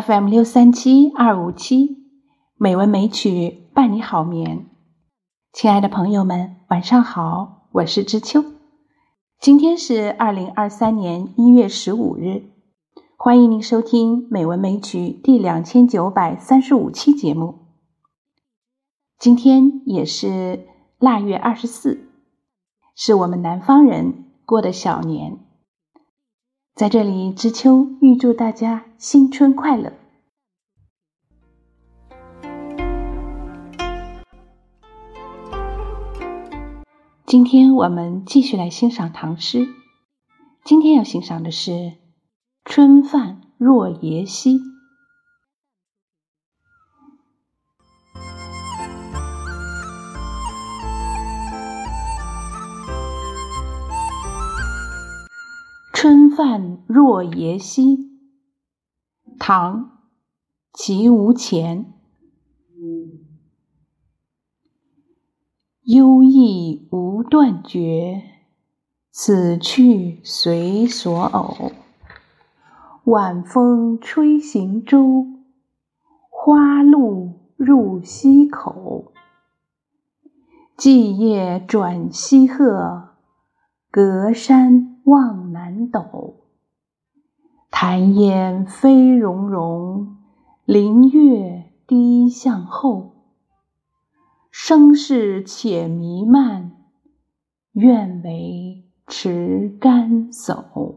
FM 六三七二五七，美文美曲伴你好眠。亲爱的朋友们，晚上好，我是知秋。今天是二零二三年一月十五日，欢迎您收听《美文美曲》第两千九百三十五期节目。今天也是腊月二十四，是我们南方人过的小年。在这里，知秋预祝大家新春快乐。今天我们继续来欣赏唐诗。今天要欣赏的是《春饭若耶溪》。饭若耶溪，唐·齐无前。忧意无断绝，此去随所偶。晚风吹行舟，花路入溪口。寄叶转西壑，隔山。望斗，潭烟飞溶溶，林月低向后。声势且弥漫，愿为持竿叟。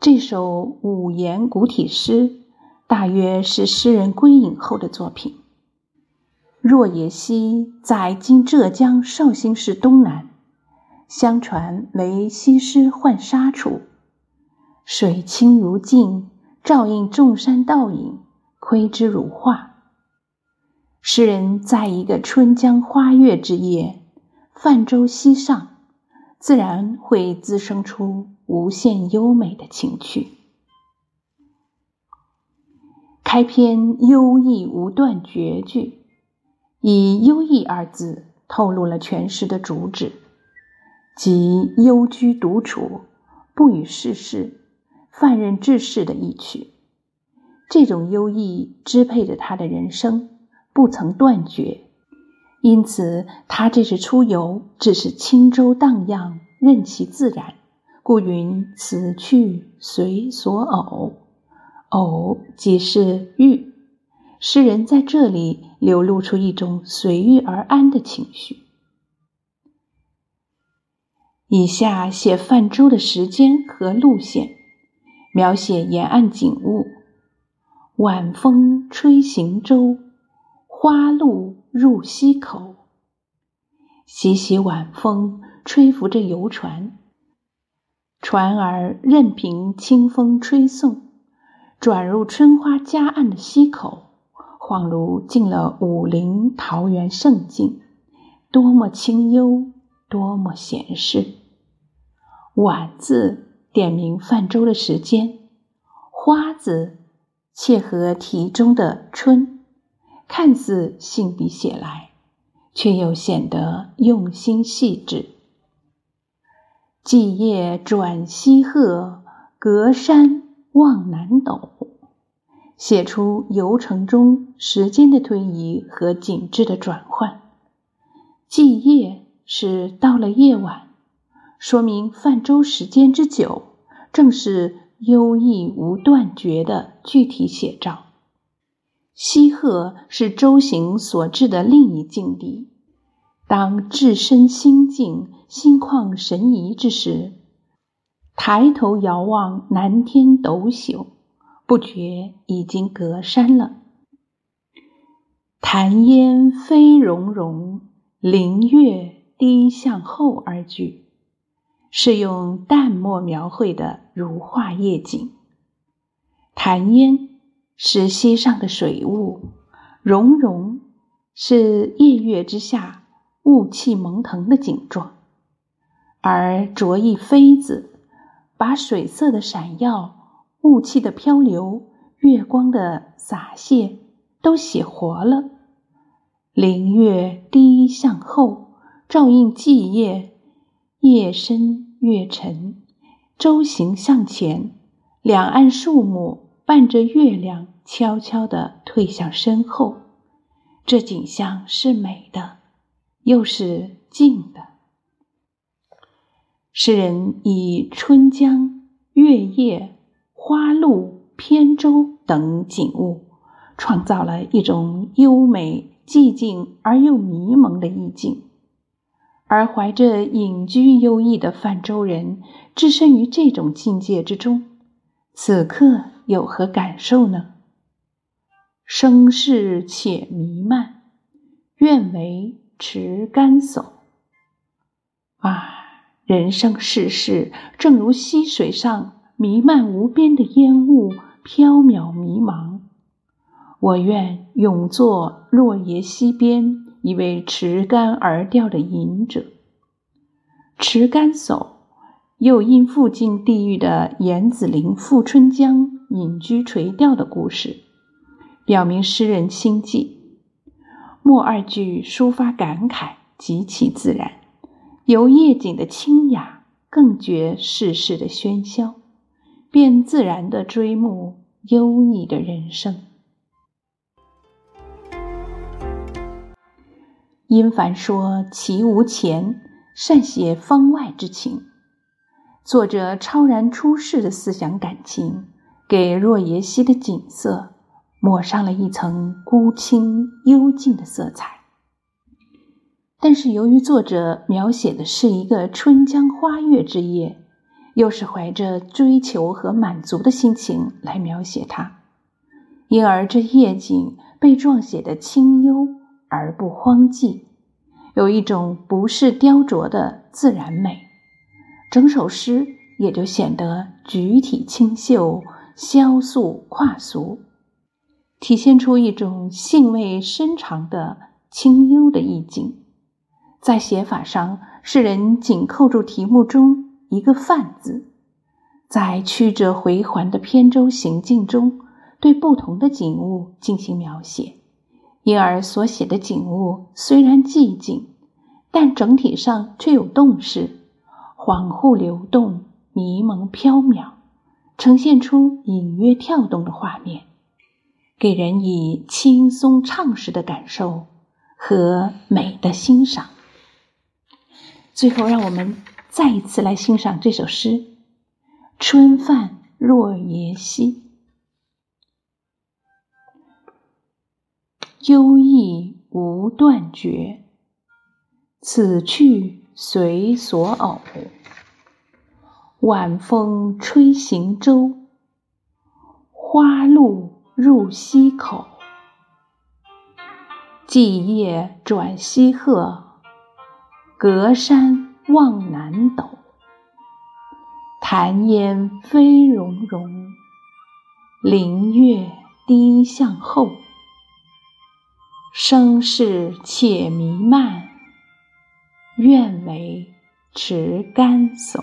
这首五言古体诗。大约是诗人归隐后的作品。若野溪在今浙江绍兴市东南，相传为西施浣纱处，水清如镜，照映众山倒影，窥之如画。诗人在一个春江花月之夜，泛舟溪上，自然会滋生出无限优美的情趣。开篇优异无断绝句，以“优异”二字透露了全诗的主旨，即幽居独处，不与世事，泛任治世的意趣。这种优异支配着他的人生，不曾断绝，因此他这次出游只是轻舟荡漾，任其自然，故云“此去随所偶”。偶即是遇，诗人在这里流露出一种随遇而安的情绪。以下写泛舟的时间和路线，描写沿岸景物：晚风吹行舟，花路入溪口。习习晚风吹拂着游船，船儿任凭清风吹送。转入春花夹岸的溪口，恍如进了武陵桃源胜境，多么清幽，多么闲适。晚字点明泛舟的时间，花字切合题中的春，看似信笔写来，却又显得用心细致。霁夜转西壑，隔山。望南斗，写出游程中时间的推移和景致的转换。既夜是到了夜晚，说明泛舟时间之久，正是悠逸无断绝的具体写照。西壑是舟行所至的另一境地。当置身心境、心旷神怡之时。抬头遥望南天斗宿，不觉已经隔山了。潭烟飞溶溶，林月低向后二句，是用淡墨描绘的如画夜景。潭烟是溪上的水雾，溶溶是夜月之下雾气蒙腾的景状，而着意飞字。把水色的闪耀、雾气的漂流、月光的洒泻都写活了，凌月低向后，照映际夜，夜深月沉，舟行向前，两岸树木伴着月亮悄悄地退向身后。这景象是美的，又是静的。诗人以春江、月夜、花露、扁舟等景物，创造了一种优美、寂静而又迷蒙的意境。而怀着隐居幽逸的泛舟人，置身于这种境界之中，此刻有何感受呢？生世且弥漫，愿为持竿叟。啊！人生世事，正如溪水上弥漫无边的烟雾，缥缈迷茫。我愿永作落叶溪边一位持竿而钓的隐者。持竿叟，又因附近地域的严子陵富春江隐居垂钓的故事，表明诗人心迹。末二句抒发感慨，极其自然。由夜景的清雅，更觉世事的喧嚣，便自然的追慕优异的人生。殷凡说：“其无前，善写方外之情。”作者超然出世的思想感情，给若耶溪的景色抹上了一层孤清幽静的色彩。但是，由于作者描写的是一个春江花月之夜，又是怀着追求和满足的心情来描写它，因而这夜景被状写的清幽而不荒寂，有一种不是雕琢的自然美，整首诗也就显得举体清秀、萧素跨俗，体现出一种兴味深长的清幽的意境。在写法上，诗人紧扣住题目中一个“泛”字，在曲折回环的扁舟行进中，对不同的景物进行描写，因而所写的景物虽然寂静，但整体上却有动势，恍惚流动，迷蒙飘渺，呈现出隐约跳动的画面，给人以轻松畅实的感受和美的欣赏。最后，让我们再一次来欣赏这首诗《春泛若耶溪》，幽意无断绝，此去随所偶。晚风吹行舟，花路入溪口。寂夜转西壑。隔山望南斗，潭烟飞溶溶，林月低向后。声势且弥漫，愿为持竿叟。